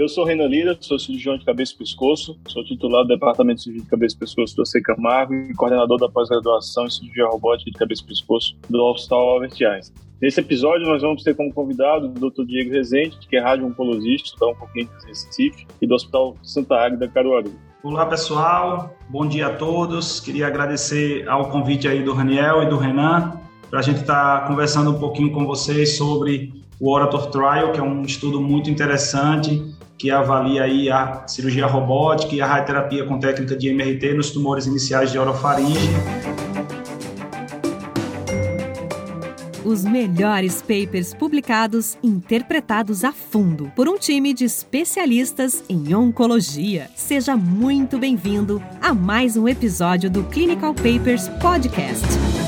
Eu sou Renan Lira, sou cirurgião de cabeça e pescoço, sou titular do Departamento de Cirurgia de Cabeça e Pescoço do AC Camargo e coordenador da pós-graduação em cirurgia robótica de cabeça e pescoço do Hospital Albert Einstein. Nesse episódio, nós vamos ter como convidado o Dr. Diego Rezende, que é radio-oncologista da Oncoclínica Recife e do Hospital Santa Águeda, Caruaru. Olá, pessoal. Bom dia a todos. Queria agradecer ao convite aí do Raniel e do Renan para a gente estar tá conversando um pouquinho com vocês sobre o Orator Trial, que é um estudo muito interessante que avalia aí a cirurgia robótica e a radioterapia com técnica de MRT nos tumores iniciais de orofaringe. Os melhores papers publicados, interpretados a fundo por um time de especialistas em oncologia. Seja muito bem-vindo a mais um episódio do Clinical Papers Podcast.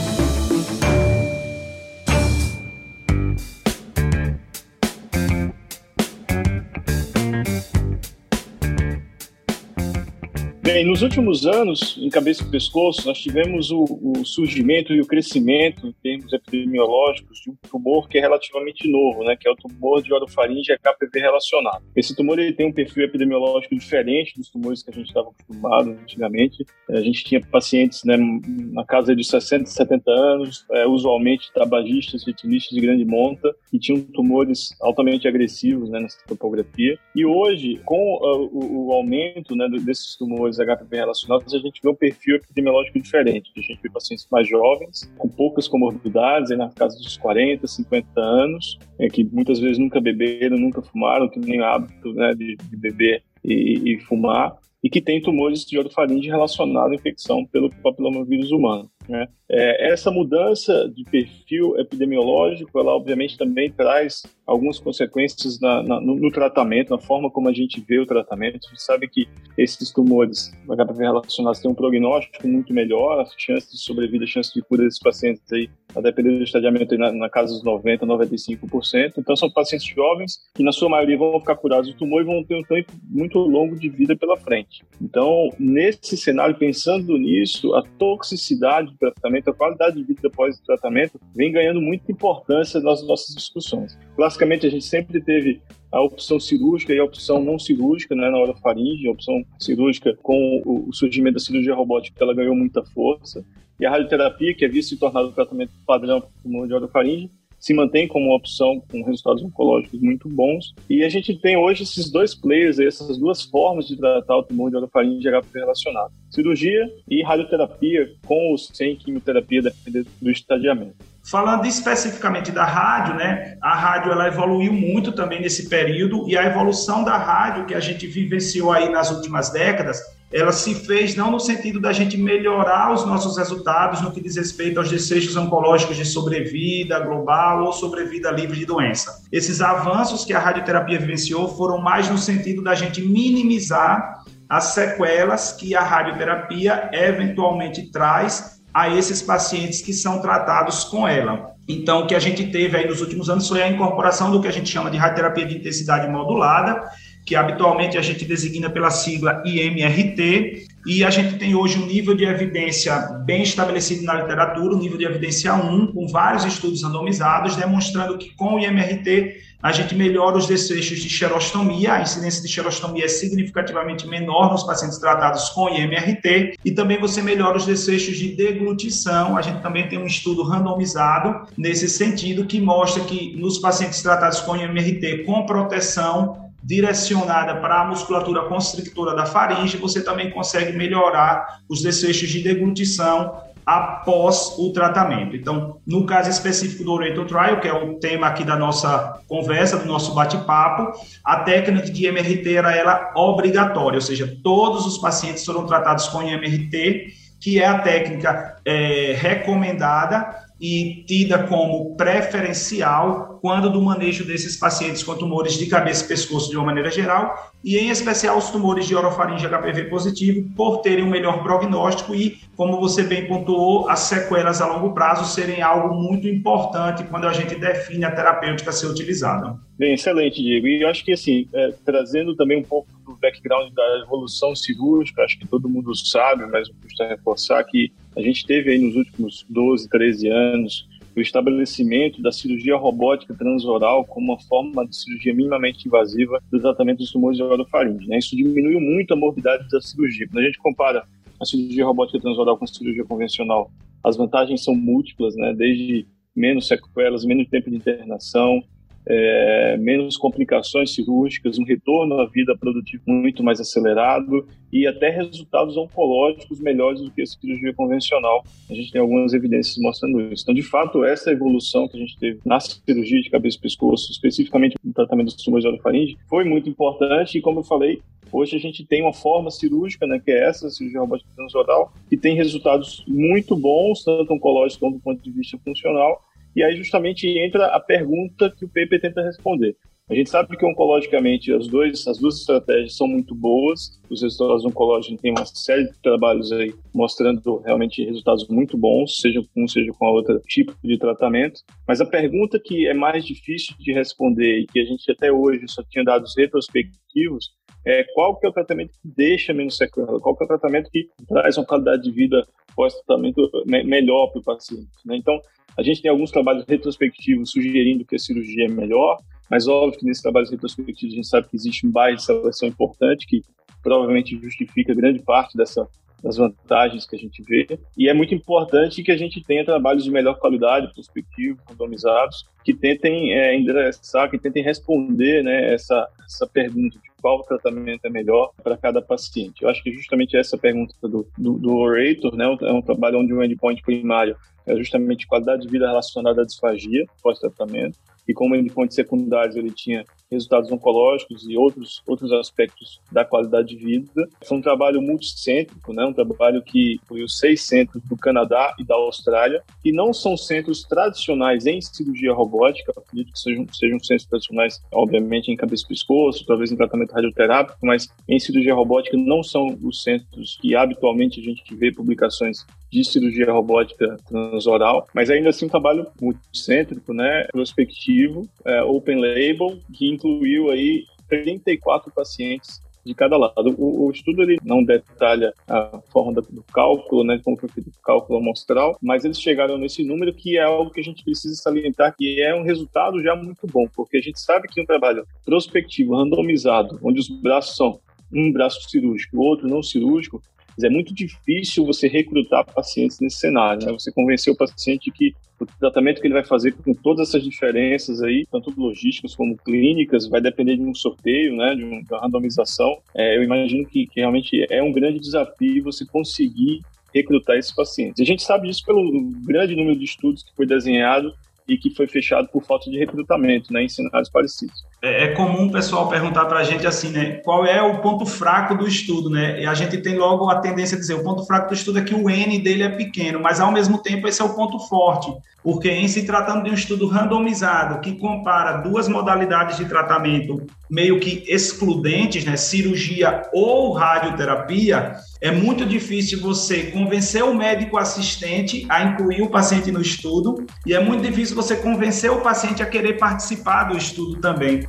Bem, nos últimos anos, em cabeça e pescoço, nós tivemos o, o, surgimento e o crescimento, em termos epidemiológicos, de um tumor que é relativamente novo, né, que é o tumor de orofaringe HPV relacionado. Esse tumor ele tem um perfil epidemiológico diferente dos tumores que a gente estava acostumado antigamente. A gente tinha pacientes né, na casa de 60, 70 anos, é, usualmente tabagistas, retinistas de grande monta, e tinham tumores altamente agressivos né, nessa topografia. E hoje, com uh, o, o, aumento né, desses tumores HPV relacionados, a gente vê um perfil epidemiológico diferente. A gente vê pacientes mais jovens, com poucas comorbidades, aí na casa dos 40, 50 anos, é, que muitas vezes nunca beberam, nunca fumaram, que nem hábito né, de, de beber e, e, fumar, e que tem tumores de orofaringe relacionados à infecção pelo papilomavírus humano. Né? É, essa mudança de perfil epidemiológico, ela obviamente também traz algumas consequências na, na, no, no, tratamento, na forma como a gente vê o tratamento. A gente sabe que esses tumores HPV relacionados têm um prognóstico muito melhor, a chance de sobrevida, a chance de cura desses pacientes aí, a depender do estadiamento, na, na casa dos 90%, 95%. Então, são pacientes jovens que, na sua maioria, vão ficar curados do tumor e vão ter um tempo muito longo de vida pela frente. Então, nesse cenário, pensando nisso, a toxicidade do tratamento, a qualidade de vida depois do tratamento, vem ganhando muita importância nas nossas discussões. Classicamente, a gente sempre teve a opção cirúrgica e a opção não cirúrgica, né, na hora faringe, a opção cirúrgica com o surgimento da cirurgia robótica, ela ganhou muita força, e a radioterapia, que havia se tornado o tratamento padrão para o tumor de orofaringe, se mantém como uma opção com resultados oncológicos muito bons. E a gente tem hoje esses dois players, essas duas formas de tratar o tumor de orofaringe HPV relacionado. Cirurgia e radioterapia com ou sem quimioterapia, dependendo do estadiamento. Falando especificamente da rádio, né? A rádio ela evoluiu muito também nesse período e a evolução da rádio que a gente vivenciou aí nas últimas décadas ela se fez não no sentido da gente melhorar os nossos resultados no que diz respeito aos desfechos oncológicos de sobrevida global ou sobrevida livre de doença. Esses avanços que a radioterapia vivenciou foram mais no sentido da gente minimizar as sequelas que a radioterapia eventualmente traz a esses pacientes que são tratados com ela. Então, o que a gente teve aí nos últimos anos foi a incorporação do que a gente chama de radioterapia de intensidade modulada, que habitualmente a gente designa pela sigla IMRT, e a gente tem hoje um nível de evidência bem estabelecido na literatura, o um nível de evidência 1, com vários estudos randomizados, demonstrando que com o IMRT a gente melhora os desfechos de xerostomia, a incidência de xerostomia é significativamente menor nos pacientes tratados com IMRT, e também você melhora os desfechos de deglutição, a gente também tem um estudo randomizado nesse sentido, que mostra que nos pacientes tratados com IMRT com proteção, direcionada para a musculatura constrictora da faringe, você também consegue melhorar os desfechos de deglutição após o tratamento. Então, no caso específico do Orator Trial, que é o tema aqui da nossa conversa, do nosso bate-papo, a técnica de MRT era ela obrigatória, ou seja, todos os pacientes foram tratados com MRT, que é a técnica é, recomendada e tida como preferencial quando do manejo desses pacientes com tumores de cabeça e pescoço de uma maneira geral, e em especial os tumores de orofaringe HPV positivo, por terem um melhor prognóstico e, como você bem pontuou, as sequelas a longo prazo serem algo muito importante quando a gente define a terapêutica a ser utilizada. Bem, excelente, Diego. E eu acho que, assim, é, trazendo também um pouco do background da evolução cirúrgica, acho que todo mundo sabe, mas eu custa reforçar que a gente teve aí nos últimos 12, 13 anos o estabelecimento da cirurgia robótica transoral como uma forma de cirurgia minimamente invasiva do tratamento dos tumores de orofaringe. Né? Isso diminuiu muito a morbidade da cirurgia. Quando a gente compara a cirurgia robótica transoral com a cirurgia convencional, as vantagens são múltiplas, né? desde menos sequelas, menos tempo de internação, é, menos complicações cirúrgicas, um retorno à vida produtiva muito mais acelerado e até resultados oncológicos melhores do que a cirurgia convencional. A gente tem algumas evidências mostrando isso. Então, de fato, essa evolução que a gente teve na cirurgia de cabeça e pescoço, especificamente no tratamento dos tumores de orofaringe, foi muito importante e, como eu falei, Hoje a gente tem uma forma cirúrgica, né, que é essa, a cirurgia robótica transoral, que tem resultados muito bons, tanto oncológicos como do ponto de vista funcional, e aí justamente entra a pergunta que o paper tenta responder. A gente sabe que oncologicamente as, dois, as duas estratégias são muito boas. Os resultados oncológicos têm uma série de trabalhos aí mostrando realmente resultados muito bons, seja com um, seja com a outra tipo de tratamento. Mas a pergunta que é mais difícil de responder e que a gente até hoje só tinha dados retrospectivos é qual que é o tratamento que deixa menos sequela, qual que é o tratamento que traz uma qualidade de vida pós-tratamento melhor para o paciente. Né? Então, a gente tem alguns trabalhos retrospectivos sugerindo que a cirurgia é melhor, mas óbvio que nesses trabalhos retrospectivos a gente sabe que existe um bairro de seleção importante que provavelmente justifica grande parte dessa das vantagens que a gente vê. E é muito importante que a gente tenha trabalhos de melhor qualidade, prospectivos, randomizados, que tentem é, endereçar, que tentem responder né, essa, essa pergunta de qual tratamento é melhor para cada paciente. Eu acho que justamente essa pergunta do, do, do Orator né, é um trabalho onde o endpoint primário é justamente qualidade de vida relacionada à disfagia pós-tratamento e como endpoints secundários ele tinha resultados oncológicos e outros, outros aspectos da qualidade de vida. Foi um trabalho multicêntrico, né? um trabalho que foi os seis centros do Canadá e da Austrália, que não são centros tradicionais em cirurgia robótica, acredito que sejam, sejam centros tradicionais, obviamente, em cabeça e pescoço, talvez em tratamento radioterápico, mas em cirurgia robótica não são os centros que habitualmente a gente vê publicações de cirurgia robótica transoral, mas ainda assim um trabalho multicêntrico, né, prospectivo, é, open label, que incluiu aí 34 pacientes de cada lado. O, o, estudo ele não detalha a forma do, cálculo, né, como foi feito o cálculo amostral, mas eles chegaram nesse número que é algo que a gente precisa salientar que é um resultado já muito bom, porque a gente sabe que um trabalho prospectivo, randomizado, onde os braços são um braço cirúrgico, o outro não cirúrgico, é muito difícil você recrutar pacientes nesse cenário, né? Você convencer o paciente que o tratamento que ele vai fazer com todas essas diferenças aí, tanto logísticas como clínicas, vai depender de um sorteio, né? De uma randomização. É, eu imagino que, que realmente é um grande desafio você conseguir recrutar esses pacientes. A gente sabe disso pelo grande número de estudos que foi desenhado e que foi fechado por falta de recrutamento, né, em cenários parecidos. É, é comum o pessoal perguntar para a gente assim, né, qual é o ponto fraco do estudo, né? E a gente tem logo a tendência a dizer, o ponto fraco do estudo é que o N dele é pequeno, mas ao mesmo tempo esse é o ponto forte, porque em se tratando de um estudo randomizado que compara duas modalidades de tratamento meio que excludentes, né, cirurgia ou radioterapia, é muito difícil você convencer o médico assistente a incluir o paciente no estudo e é muito difícil você convencer o paciente a querer participar do estudo também.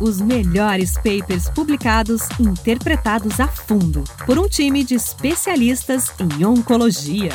Os melhores papers publicados interpretados a fundo por um time de especialistas em oncologia.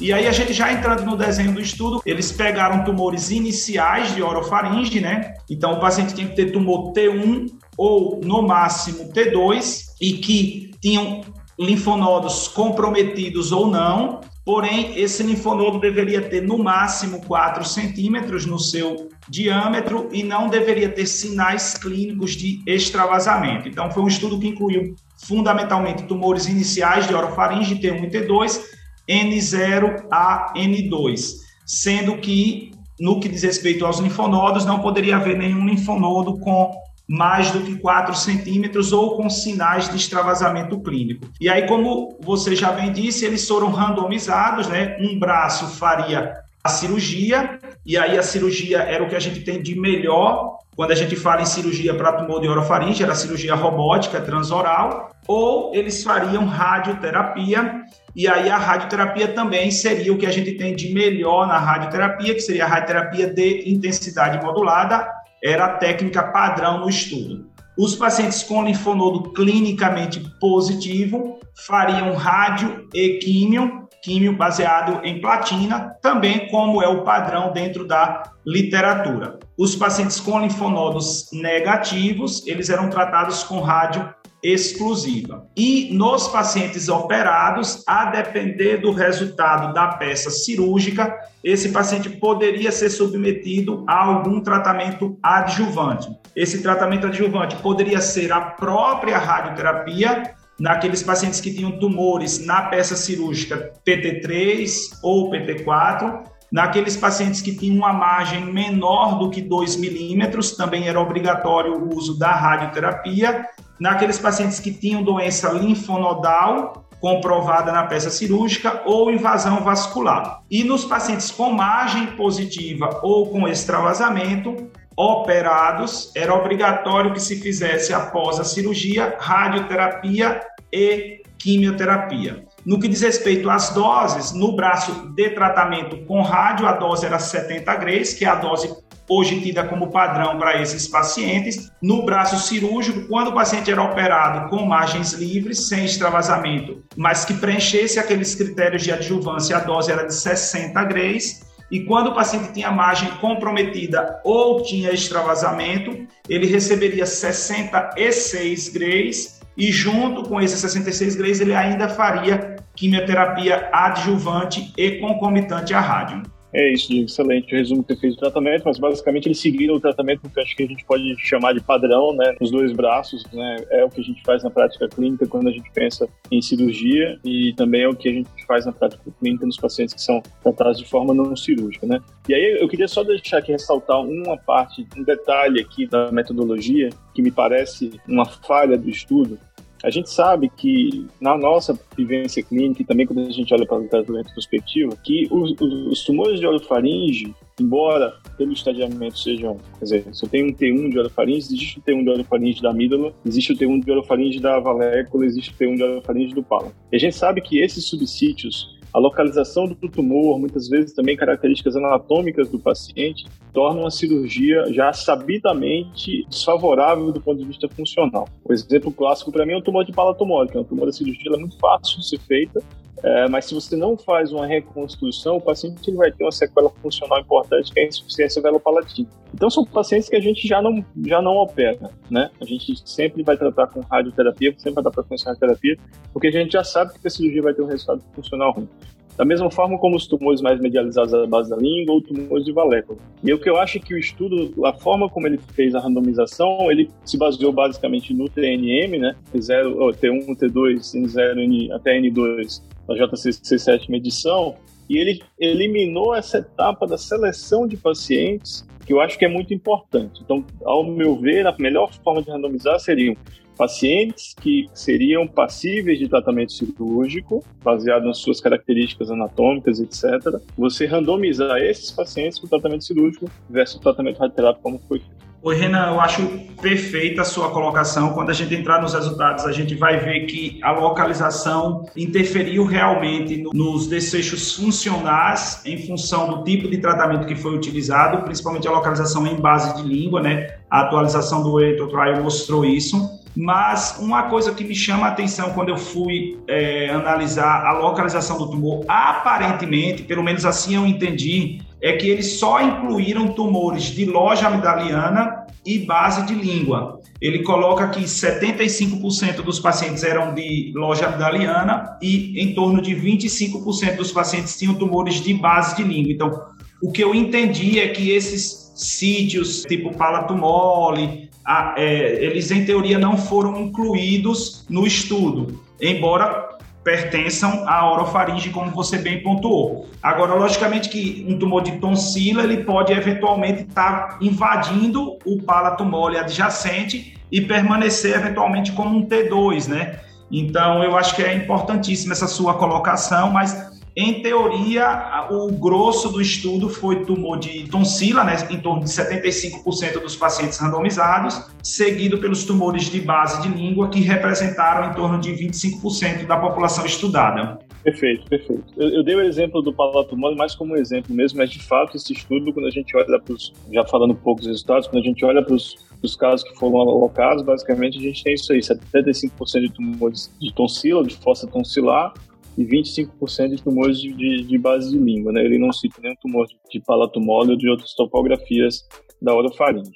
E aí a gente já entrando no desenho do estudo, eles pegaram tumores iniciais de orofaringe, né? Então o paciente tinha que ter tumor T1 ou no máximo T2 e que tinham linfonodos comprometidos ou não, porém esse linfonodo deveria ter no máximo 4 centímetros no seu diâmetro e não deveria ter sinais clínicos de extravasamento. Então foi um estudo que incluiu fundamentalmente tumores iniciais de orofaringe T1 e T2, N0 a N2, sendo que no que diz respeito aos linfonodos não poderia haver nenhum linfonodo com mais do que 4 centímetros ou com sinais de extravasamento clínico. E aí, como você já bem disse, eles foram randomizados, né? Um braço faria a cirurgia, e aí a cirurgia era o que a gente tem de melhor quando a gente fala em cirurgia para tumor de orofaringe, era cirurgia robótica transoral, ou eles fariam radioterapia, e aí a radioterapia também seria o que a gente tem de melhor na radioterapia, que seria a radioterapia de intensidade modulada, era a técnica padrão no estudo. Os pacientes com linfonodo clinicamente positivo fariam rádio e químio, químio baseado em platina, também como é o padrão dentro da literatura. Os pacientes com linfonodos negativos, eles eram tratados com rádio exclusiva. E nos pacientes operados, a depender do resultado da peça cirúrgica, esse paciente poderia ser submetido a algum tratamento adjuvante. Esse tratamento adjuvante poderia ser a própria radioterapia naqueles pacientes que tinham tumores na peça cirúrgica PT3 ou PT4, Naqueles pacientes que tinham uma margem menor do que 2 milímetros, também era obrigatório o uso da radioterapia. Naqueles pacientes que tinham doença linfonodal, comprovada na peça cirúrgica ou invasão vascular. E nos pacientes com margem positiva ou com extravasamento, operados, era obrigatório que se fizesse após a cirurgia radioterapia e quimioterapia. No que diz respeito às doses, no braço de tratamento com rádio, a dose era 70 grays, que é a dose hoje tida como padrão para esses pacientes. No braço cirúrgico, quando o paciente era operado com margens livres, sem extravasamento, mas que preenchesse aqueles critérios de adjuvância, a dose era de 60 grays. E quando o paciente tinha margem comprometida ou tinha extravasamento, ele receberia 66 grays e junto com esses 66 grays ele ainda faria quimioterapia adjuvante e concomitante à rádio. É isso, excelente o resumo que você fez do tratamento, mas basicamente eles seguiram o tratamento que eu acho que a gente pode chamar de padrão, né, nos dois braços, né, é o que a gente faz na prática clínica quando a gente pensa em cirurgia e também é o que a gente faz na prática clínica nos pacientes que são tratados de forma não cirúrgica, né. E aí eu queria só deixar aqui ressaltar uma parte, um detalhe aqui da metodologia que me parece uma falha do estudo, a gente sabe que na nossa vivência clínica e também quando a gente olha para a literatura retrospectiva, que os, os, tumores de orofaringe, embora pelo estadiamento sejam, quer dizer, se eu tenho um T1 de orofaringe, existe o T1 de orofaringe da amígdala, existe o T1 de orofaringe da valécula, existe o T1 de orofaringe do pálamo. E a gente sabe que esses subsítios a localização do tumor, muitas vezes também características anatômicas do paciente, tornam a cirurgia já sabidamente desfavorável do ponto de vista funcional. O exemplo clássico para mim é o tumor de palatomose, que é um tumor da cirurgia é muito fácil de ser feita, é, mas se você não faz uma reconstrução, o paciente vai ter uma sequela funcional importante, que é a insuficiência velopalatina. Então, são pacientes que a gente já não, já não opera, né? A gente sempre vai tratar com radioterapia, sempre vai dar preferência à radioterapia, porque a gente já sabe que a cirurgia vai ter um resultado funcional ruim. Da mesma forma como os tumores mais medializados à base da língua ou tumores de valécula. E o que eu acho é que o estudo, a forma como ele fez a randomização, ele se baseou basicamente no TNM, né? T0, T1, T2, N0 até N2 da JCC7 medição, e ele eliminou essa etapa da seleção de pacientes, que eu acho que é muito importante. Então, ao meu ver, a melhor forma de randomizar seriam pacientes que seriam passíveis de tratamento cirúrgico, baseado nas suas características anatômicas, etc. Você randomizar esses pacientes o tratamento cirúrgico versus tratamento radioterápico, como foi feito. Oi, Renan, eu acho perfeita a sua colocação. Quando a gente entrar nos resultados, a gente vai ver que a localização interferiu realmente nos desfechos funcionais em função do tipo de tratamento que foi utilizado, principalmente a localização em base de língua, né? A atualização do Eto Trial mostrou isso. Mas uma coisa que me chama a atenção quando eu fui é, analisar a localização do tumor, aparentemente, pelo menos assim eu entendi, é que eles só incluíram tumores de loja amidaliana e base de língua. Ele coloca que 75% dos pacientes eram de loja amidaliana e em torno de 25% dos pacientes tinham tumores de base de língua. Então, o que eu entendi é que esses sítios, tipo palatumole, a, é, eles em teoria não foram incluídos no estudo, embora pertençam à orofaringe, como você bem pontuou. Agora, logicamente que um tumor de tonsila, ele pode eventualmente estar tá invadindo o palato mole adjacente e permanecer eventualmente como um T2, né? Então, eu acho que é importantíssima essa sua colocação, mas em teoria, o grosso do estudo foi tumor de tonsila, né, em torno de 75% dos pacientes randomizados, seguido pelos tumores de base de língua, que representaram em torno de 25% da população estudada. Perfeito, perfeito. Eu, eu, dei o exemplo do palatomole mais como exemplo mesmo, mas de fato esse estudo, quando a gente olha para os, já falando um pouco dos resultados, quando a gente olha para os casos que foram alocados, basicamente a gente tem isso aí, 75% de tumores de tonsila, de fossa tonsilar, e 25% de tumores de, de, de, base de língua, né? Ele não cita nenhum tumor de, palatomole ou de outras topografias da orofaringe.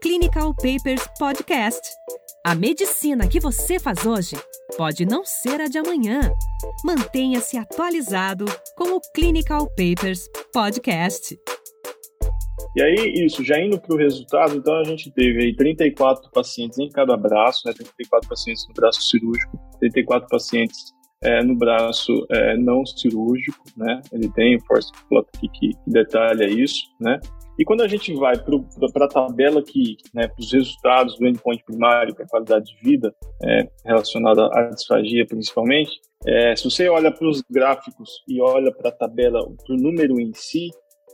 Clinical Papers Podcast. A medicina que você faz hoje pode não ser a de amanhã. Mantenha-se atualizado com o Clinical Papers Podcast. E aí, isso, já indo para o resultado, então a gente teve aí 34 pacientes em cada braço, né, 34 pacientes no braço cirúrgico, 34 pacientes é, no braço é, não cirúrgico, né, ele tem o force plot aqui que, que detalha isso, né, e quando a gente vai para a tabela aqui, né, para os resultados do endpoint primário, que é a qualidade de vida, é, relacionada à disfagia principalmente, é, se você olha para os gráficos e olha para a tabela, para o número em si,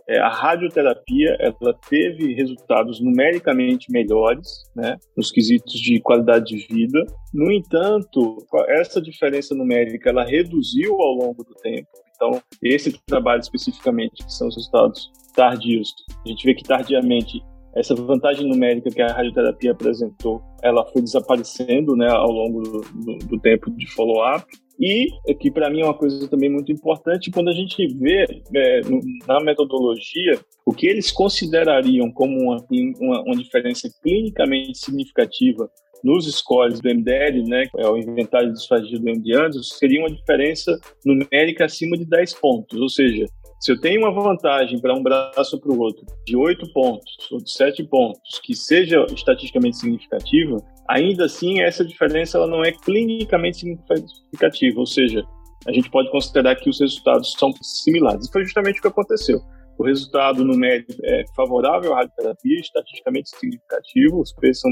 é, a radioterapia ela teve resultados numericamente melhores, né, nos quesitos de qualidade de vida. No entanto, essa diferença numérica ela reduziu ao longo do tempo. Então, esse trabalho especificamente, que são os resultados tardios, a gente vê que tardiamente essa vantagem numérica que a radioterapia apresentou, ela foi desaparecendo né, ao longo do, do, do tempo de follow-up. E que para mim é uma coisa também muito importante, quando a gente vê é, na metodologia o que eles considerariam como uma, uma, uma diferença clinicamente significativa nos scores do MDL, né, é o inventário de disfagia do MD Anderson, seria uma diferença numérica acima de 10 pontos, ou seja, se eu tenho uma vantagem para um braço ou para o outro de 8 pontos ou de 7 pontos que seja estatisticamente significativa, ainda assim essa diferença ela não é clinicamente significativa, ou seja, a gente pode considerar que os resultados são similares. E foi justamente o que aconteceu. O resultado numérico é favorável à radioterapia, estatisticamente significativo, os P são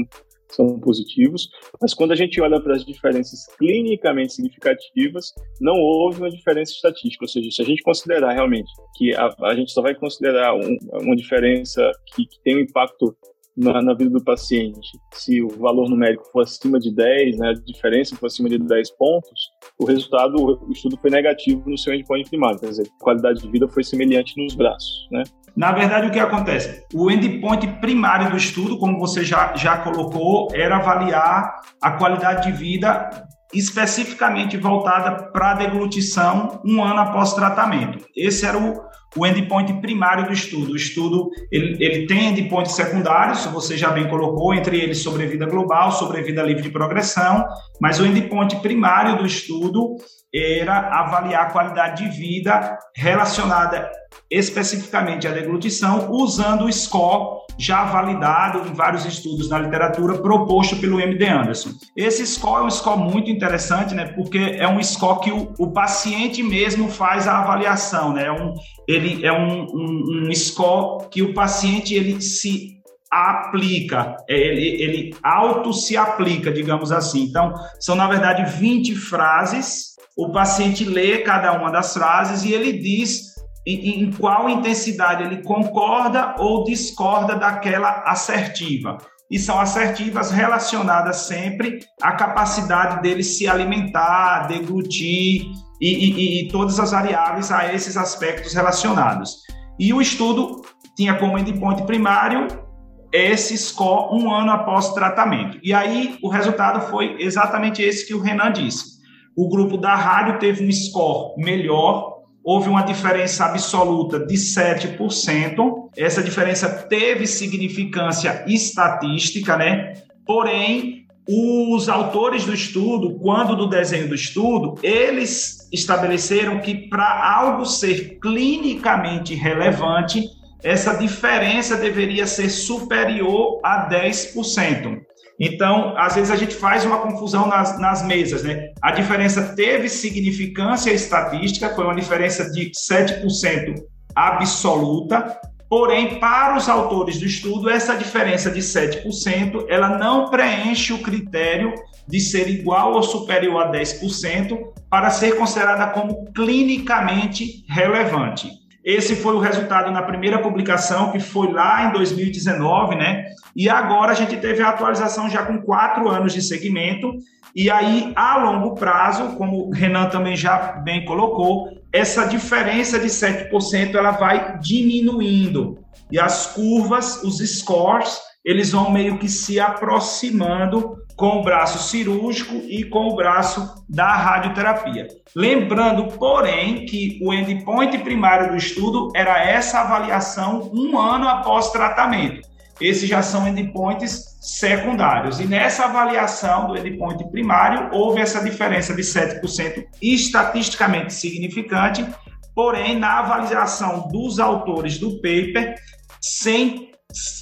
são positivos, mas quando a gente olha para as diferenças clinicamente significativas, não houve uma diferença estatística, ou seja, se a gente considerar realmente que a, a gente só vai considerar um, uma diferença que, que tem um impacto na, na, vida do paciente, se o valor numérico for acima de 10, né, a diferença for acima de 10 pontos, o resultado, o estudo foi negativo no seu endpoint primário, quer dizer, a qualidade de vida foi semelhante nos braços, né? Na verdade, o que acontece? O endpoint primário do estudo, como você já, já colocou, era avaliar a qualidade de vida especificamente voltada para a deglutição um ano após tratamento. Esse era o, o endpoint primário do estudo. O estudo ele, ele tem endpoints secundários, você já bem colocou, entre eles sobrevida global, sobrevida livre de progressão, mas o endpoint primário do estudo era avaliar a qualidade de vida relacionada especificamente à deglutição, usando o score já validado em vários estudos na literatura proposto pelo MD Anderson. Esse score é um score muito interessante, né, porque é um score que o, o paciente mesmo faz a avaliação, né, é um, ele é um, um, um score que o paciente ele se aplica, é, ele, ele auto se aplica, digamos assim. Então, são na verdade 20 frases, o paciente lê cada uma das frases e ele diz em, em qual intensidade ele concorda ou discorda daquela assertiva. E são assertivas relacionadas sempre à capacidade dele se alimentar, deglutir e, e, e todas as variáveis a esses aspectos relacionados. E o estudo tinha como endpoint primário esse score um ano após o tratamento. E aí o resultado foi exatamente esse que o Renan disse. O grupo da rádio teve um score melhor houve uma diferença absoluta de 7%. Essa diferença teve significância estatística, né? Porém, os autores do estudo, quando do desenho do estudo, eles estabeleceram que para algo ser clinicamente relevante, essa diferença deveria ser superior a 10%. Então, às vezes a gente faz uma confusão nas, nas mesas, né? A diferença teve significância estatística, foi uma diferença de 7% absoluta, porém, para os autores do estudo, essa diferença de 7%, ela não preenche o critério de ser igual ou superior a 10% para ser considerada como clinicamente relevante. Esse foi o resultado na primeira publicação, que foi lá em 2019, né? E agora a gente teve a atualização já com quatro anos de segmento. E aí, a longo prazo, como o Renan também já bem colocou, essa diferença de 7% ela vai diminuindo. E as curvas, os scores, eles vão meio que se aproximando com o braço cirúrgico e com o braço da radioterapia. Lembrando, porém, que o endpoint primário do estudo era essa avaliação um ano após tratamento. Esses já são endpoints secundários. E nessa avaliação do endpoint primário, houve essa diferença de 7% estatisticamente significante, porém, na avaliação dos autores do paper, sem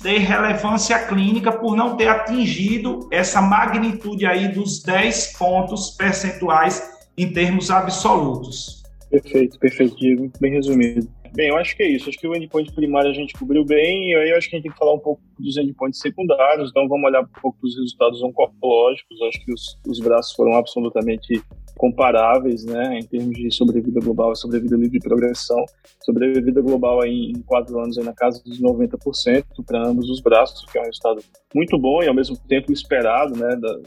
ter relevância clínica por não ter atingido essa magnitude aí dos 10 pontos percentuais em termos absolutos. Perfeito, perfeito, Diego, bem resumido. Bem, eu acho que é isso. Acho que o endpoint primário a gente cobriu bem, e aí eu acho que a gente tem que falar um pouco dos endpoints secundários, então vamos olhar um pouco dos resultados oncológicos. Acho que os, os braços foram absolutamente comparáveis, né, em termos de sobrevida global e sobrevida livre de progressão. Sobrevida global aí em quatro anos aí na casa dos 90% para ambos os braços, que é um resultado muito bom e ao mesmo tempo esperado, né, da,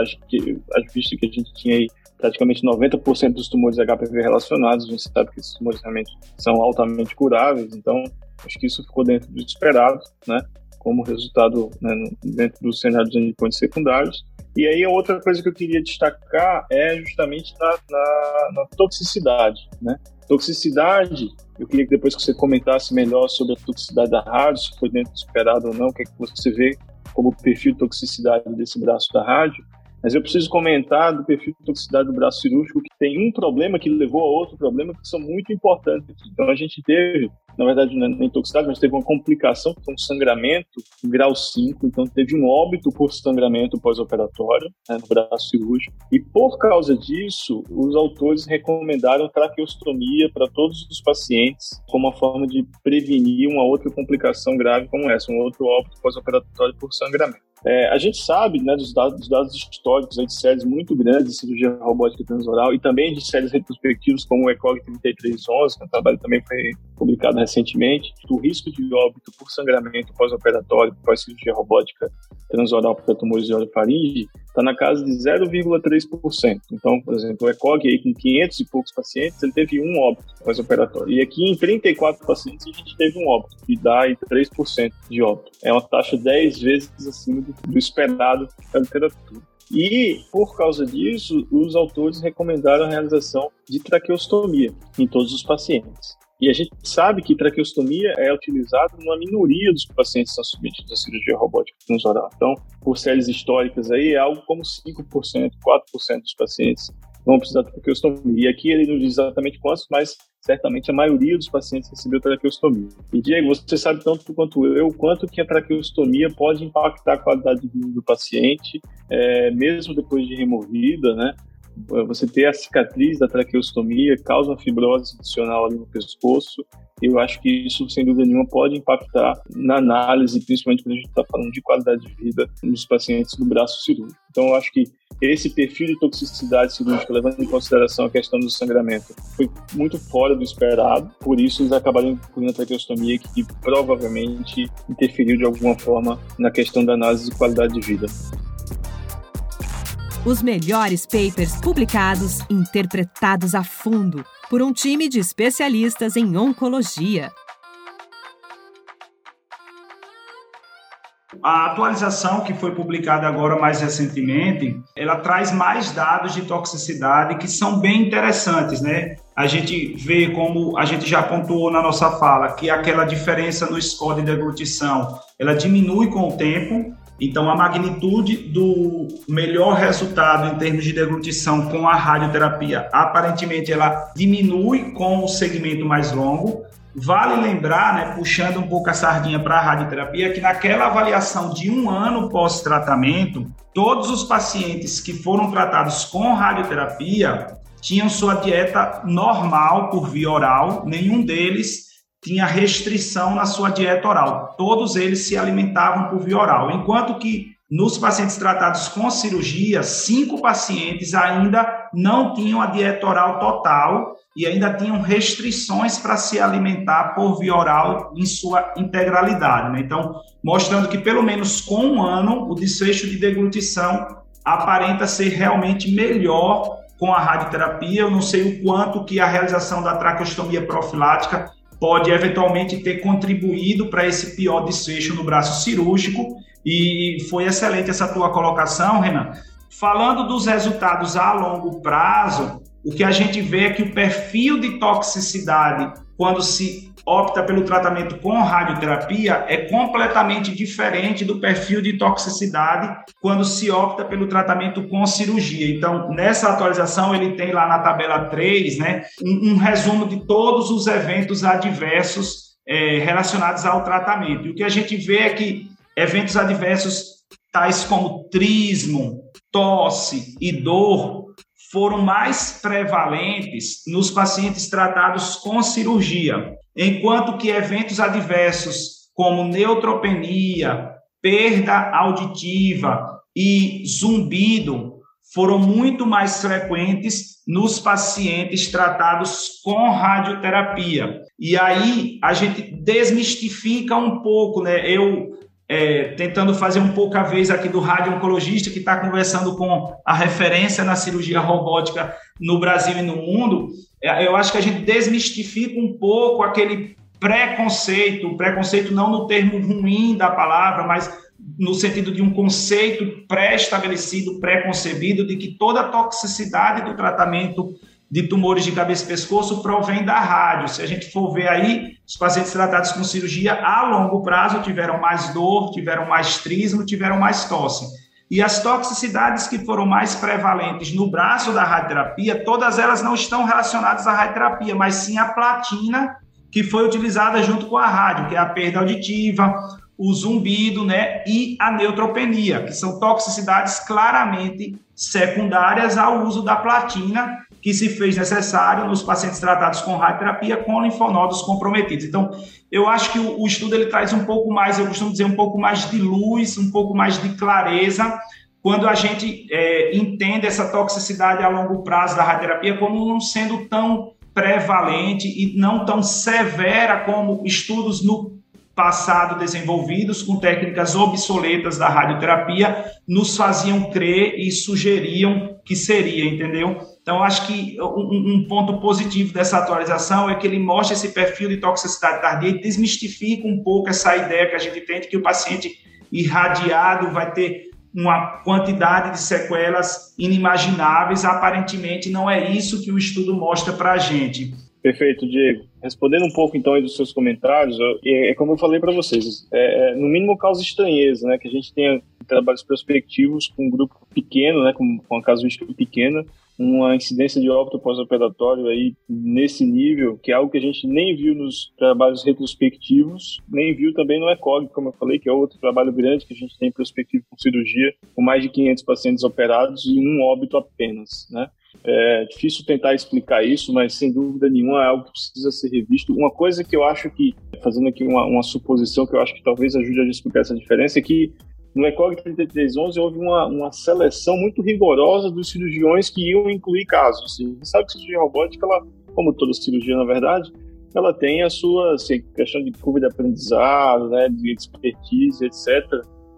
acho que, acho visto que a gente tinha aí praticamente 90% dos tumores HPV relacionados, a gente sabe que esses tumores realmente são altamente curáveis, então acho que isso ficou dentro do esperado, né, como resultado né, dentro do cenário de endpoints secundários. E aí outra coisa que eu queria destacar é justamente na, na, na toxicidade, né? Toxicidade, eu queria que depois que você comentasse melhor sobre a toxicidade da rádio, se foi dentro do esperado ou não, o que, é que você vê como perfil de toxicidade desse braço da rádio, mas eu preciso comentar do perfil de toxicidade do braço cirúrgico, que tem um problema que levou a outro problema que são muito importantes. Então, a gente teve, na verdade, não é toxicidade, mas teve uma complicação, que foi um sangramento grau 5. Então, teve um óbito por sangramento pós-operatório né, no braço cirúrgico. E, por causa disso, os autores recomendaram traqueostomia para todos os pacientes, como uma forma de prevenir uma outra complicação grave como essa, um outro óbito pós-operatório por sangramento. É, a gente sabe né, dos, dados, dos dados históricos de séries muito grandes de cirurgia robótica transoral e também de séries retrospectivas como o ECOG 3311, que é um trabalho também foi publicado recentemente, o risco de óbito por sangramento pós-operatório, pós-cirurgia robótica transoral para tumores de orofaringe está na casa de 0,3%. Então, por exemplo, o ECOG aí com 500 e poucos pacientes, ele teve um óbito pós-operatório. E aqui em 34 pacientes a gente teve um óbito, que dá aí 3% de óbito. É uma taxa 10 vezes acima do, do esperado da literatura. E, por causa disso, os autores recomendaram a realização de traqueostomia em todos os pacientes. E a gente sabe que traqueostomia é utilizada numa minoria dos pacientes que são submetidos à cirurgia robótica transoral. Então, por séries históricas aí, é algo como 5%, 4% dos pacientes vão precisar de traqueostomia. E aqui ele não diz exatamente quantos, mas certamente a maioria dos pacientes recebeu traqueostomia. E Diego, você sabe tanto quanto eu quanto que a traqueostomia pode impactar a qualidade de vida do paciente, é, mesmo depois de removida, né? Você ter a cicatriz da traqueostomia causa uma fibrose adicional ali no pescoço. Eu acho que isso, sem dúvida nenhuma, pode impactar na análise, principalmente quando a gente está falando de qualidade de vida nos pacientes do braço cirúrgico. Então, eu acho que esse perfil de toxicidade cirúrgica, levando em consideração a questão do sangramento, foi muito fora do esperado, por isso eles acabaram incluindo a traqueostomia, que provavelmente interferiu de alguma forma na questão da análise de qualidade de vida. Os melhores papers publicados, interpretados a fundo por um time de especialistas em oncologia. A atualização que foi publicada agora mais recentemente, ela traz mais dados de toxicidade que são bem interessantes, né? A gente vê como a gente já pontuou na nossa fala que aquela diferença no score de deglutição, ela diminui com o tempo, então, a magnitude do melhor resultado em termos de deglutição com a radioterapia, aparentemente, ela diminui com o segmento mais longo. Vale lembrar, né, puxando um pouco a sardinha para a radioterapia, que naquela avaliação de um ano pós-tratamento, todos os pacientes que foram tratados com radioterapia tinham sua dieta normal por via oral, nenhum deles tinha restrição na sua dieta oral. Todos eles se alimentavam por via oral, enquanto que nos pacientes tratados com cirurgia, cinco pacientes ainda não tinham a dieta oral total e ainda tinham restrições para se alimentar por via oral em sua integralidade. Né? Então, mostrando que pelo menos com um ano o desfecho de deglutição aparenta ser realmente melhor com a radioterapia. Eu não sei o quanto que a realização da traqueostomia profilática pode eventualmente ter contribuído para esse pior desfecho no braço cirúrgico. E foi excelente essa tua colocação, Renan. Falando dos resultados a longo prazo, o que a gente vê é que o perfil de toxicidade, quando se opta pelo tratamento com radioterapia, é completamente diferente do perfil de toxicidade quando se opta pelo tratamento com cirurgia. Então, nessa atualização, ele tem lá na tabela 3, né, um, um resumo de todos os eventos adversos é, relacionados ao tratamento. E o que a gente vê é que eventos adversos tais como trismo, tosse e dor foram mais prevalentes nos pacientes tratados com cirurgia, enquanto que eventos adversos como neutropenia, perda auditiva e zumbido foram muito mais frequentes nos pacientes tratados com radioterapia. E aí a gente desmistifica um pouco, né? Eu é, tentando fazer um pouco a vez aqui do radio-oncologista que está conversando com a referência na cirurgia robótica no Brasil e no mundo, eu acho que a gente desmistifica um pouco aquele preconceito, preconceito não no termo ruim da palavra, mas no sentido de um conceito pré-estabelecido, pré-concebido, de que toda a toxicidade do tratamento de tumores de cabeça e pescoço provém da rádio. Se a gente for ver aí, os pacientes tratados com cirurgia a longo prazo tiveram mais dor, tiveram mais trismo, tiveram mais tosse. E as toxicidades que foram mais prevalentes no braço da radioterapia, todas elas não estão relacionadas à radioterapia, mas sim à platina que foi utilizada junto com a rádio, que é a perda auditiva, o zumbido, né, e a neutropenia, que são toxicidades claramente secundárias ao uso da platina que se fez necessário nos pacientes tratados com radioterapia com linfonodos comprometidos. Então, eu acho que o, o estudo ele traz um pouco mais, eu costumo dizer, um pouco mais de luz, um pouco mais de clareza, quando a gente é, entende essa toxicidade a longo prazo da radioterapia como não sendo tão prevalente e não tão severa como estudos no passado desenvolvidos com técnicas obsoletas da radioterapia nos faziam crer e sugeriam que seria, entendeu? Então, acho que um, um, ponto positivo dessa atualização é que ele mostra esse perfil de toxicidade tardia e desmistifica um pouco essa ideia que a gente tem de que o paciente irradiado vai ter uma quantidade de sequelas inimagináveis. Aparentemente, não é isso que o estudo mostra para a gente. Perfeito, Diego. Respondendo um pouco então aí dos seus comentários, é, é como eu falei para vocês, é, é, no mínimo causa estranheza, né, que a gente tenha trabalhos prospectivos com um grupo pequeno, né, com, com uma casuística pequena, uma incidência de óbito pós-operatório aí nesse nível, que é algo que a gente nem viu nos trabalhos retrospectivos, nem viu também no ECOG, como eu falei, que é outro trabalho grande que a gente tem prospectivo com cirurgia, com mais de 500 pacientes operados e um óbito apenas, né? É difícil tentar explicar isso, mas sem dúvida nenhuma é algo que precisa ser revisto. Uma coisa que eu acho que, fazendo aqui uma, uma suposição que eu acho que talvez ajude a explicar essa diferença, é que no ECOG 3311 houve uma, uma seleção muito rigorosa dos cirurgiões que iam incluir casos. Assim, sabe que a cirurgia robótica, ela, como toda cirurgia na verdade, ela tem a sua assim, questão de curva de aprendizado, né, de expertise, etc.,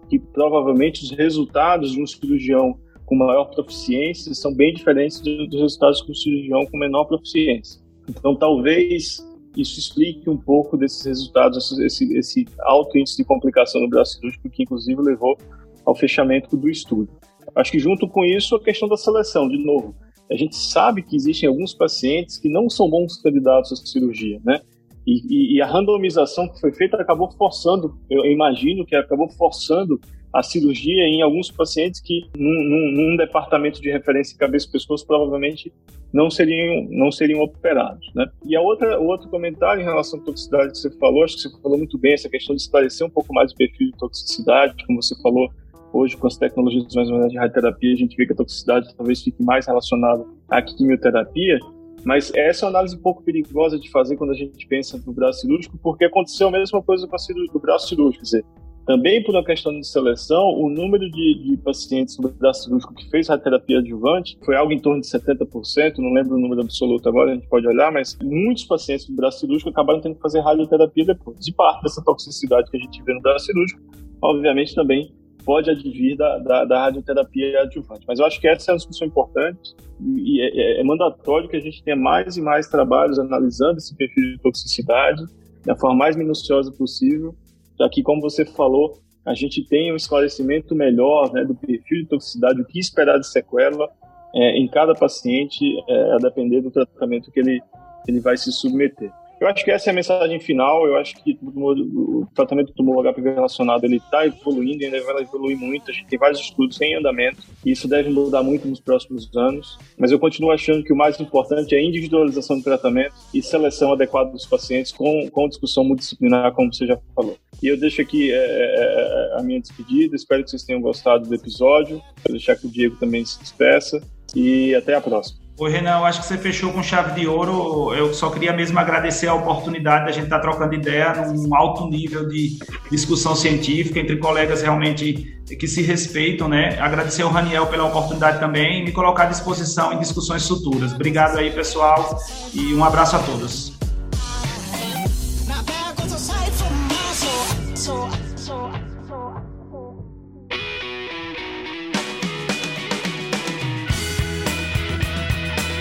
que provavelmente os resultados de um cirurgião com maior proficiência são bem diferentes dos resultados de um cirurgião com menor proficiência. Então, talvez isso explique um pouco desses resultados, esse, esse alto índice de complicação no braço cirúrgico, que inclusive levou ao fechamento do estudo. Acho que junto com isso a questão da seleção, de novo, a gente sabe que existem alguns pacientes que não são bons candidatos à cirurgia, né? E, e, e a randomização que foi feita acabou forçando, eu imagino que acabou forçando a cirurgia em alguns pacientes que, num, num, num departamento de referência cabeça e pescoço, provavelmente não seriam, não seriam operados. Né? E a outra, o outro comentário em relação à toxicidade que você falou, acho que você falou muito bem, essa questão de esclarecer um pouco mais o perfil de toxicidade, como você falou, hoje com as tecnologias mais modernas de radioterapia, a gente vê que a toxicidade talvez fique mais relacionada à quimioterapia, mas essa é uma análise um pouco perigosa de fazer quando a gente pensa no braço cirúrgico, porque aconteceu a mesma coisa com o braço cirúrgico, quer dizer, também por uma questão de seleção, o número de, de pacientes no braço cirúrgico que fez radioterapia adjuvante foi algo em torno de 70%, não lembro o número absoluto agora, a gente pode olhar, mas muitos pacientes do braço cirúrgico acabaram tendo que fazer radioterapia depois. E parte dessa toxicidade que a gente vê no braço cirúrgico, obviamente também pode advir da, da, da radioterapia adjuvante. Mas eu acho que essa é uma discussão importante e é, é, é mandatório que a gente tenha mais e mais trabalhos analisando esse perfil de toxicidade da forma mais minuciosa possível, para que, como você falou, a gente tenha um esclarecimento melhor né, do perfil de toxicidade, o que esperar de sequela é, em cada paciente, é, a depender do tratamento que ele, ele vai se submeter. Eu acho que essa é a mensagem final. Eu acho que o, tratamento do tumor HPV relacionado ele está evoluindo, ainda vai evoluir muito. A gente tem vários estudos em andamento e isso deve mudar muito nos próximos anos. Mas eu continuo achando que o mais importante é a individualização do tratamento e seleção adequada dos pacientes com, com discussão multidisciplinar, como você já falou. E eu deixo aqui é, é, é a minha despedida. Espero que vocês tenham gostado do episódio. Vou deixar que o Diego também se despeça e até a próxima. Oi, Renan, eu acho que você fechou com chave de ouro. Eu só queria mesmo agradecer a oportunidade da gente estar trocando ideia num alto nível de discussão científica entre colegas realmente que se respeitam, né? Agradecer ao Raniel pela oportunidade também e me colocar à disposição em discussões futuras. Obrigado aí, pessoal, e um abraço a todos.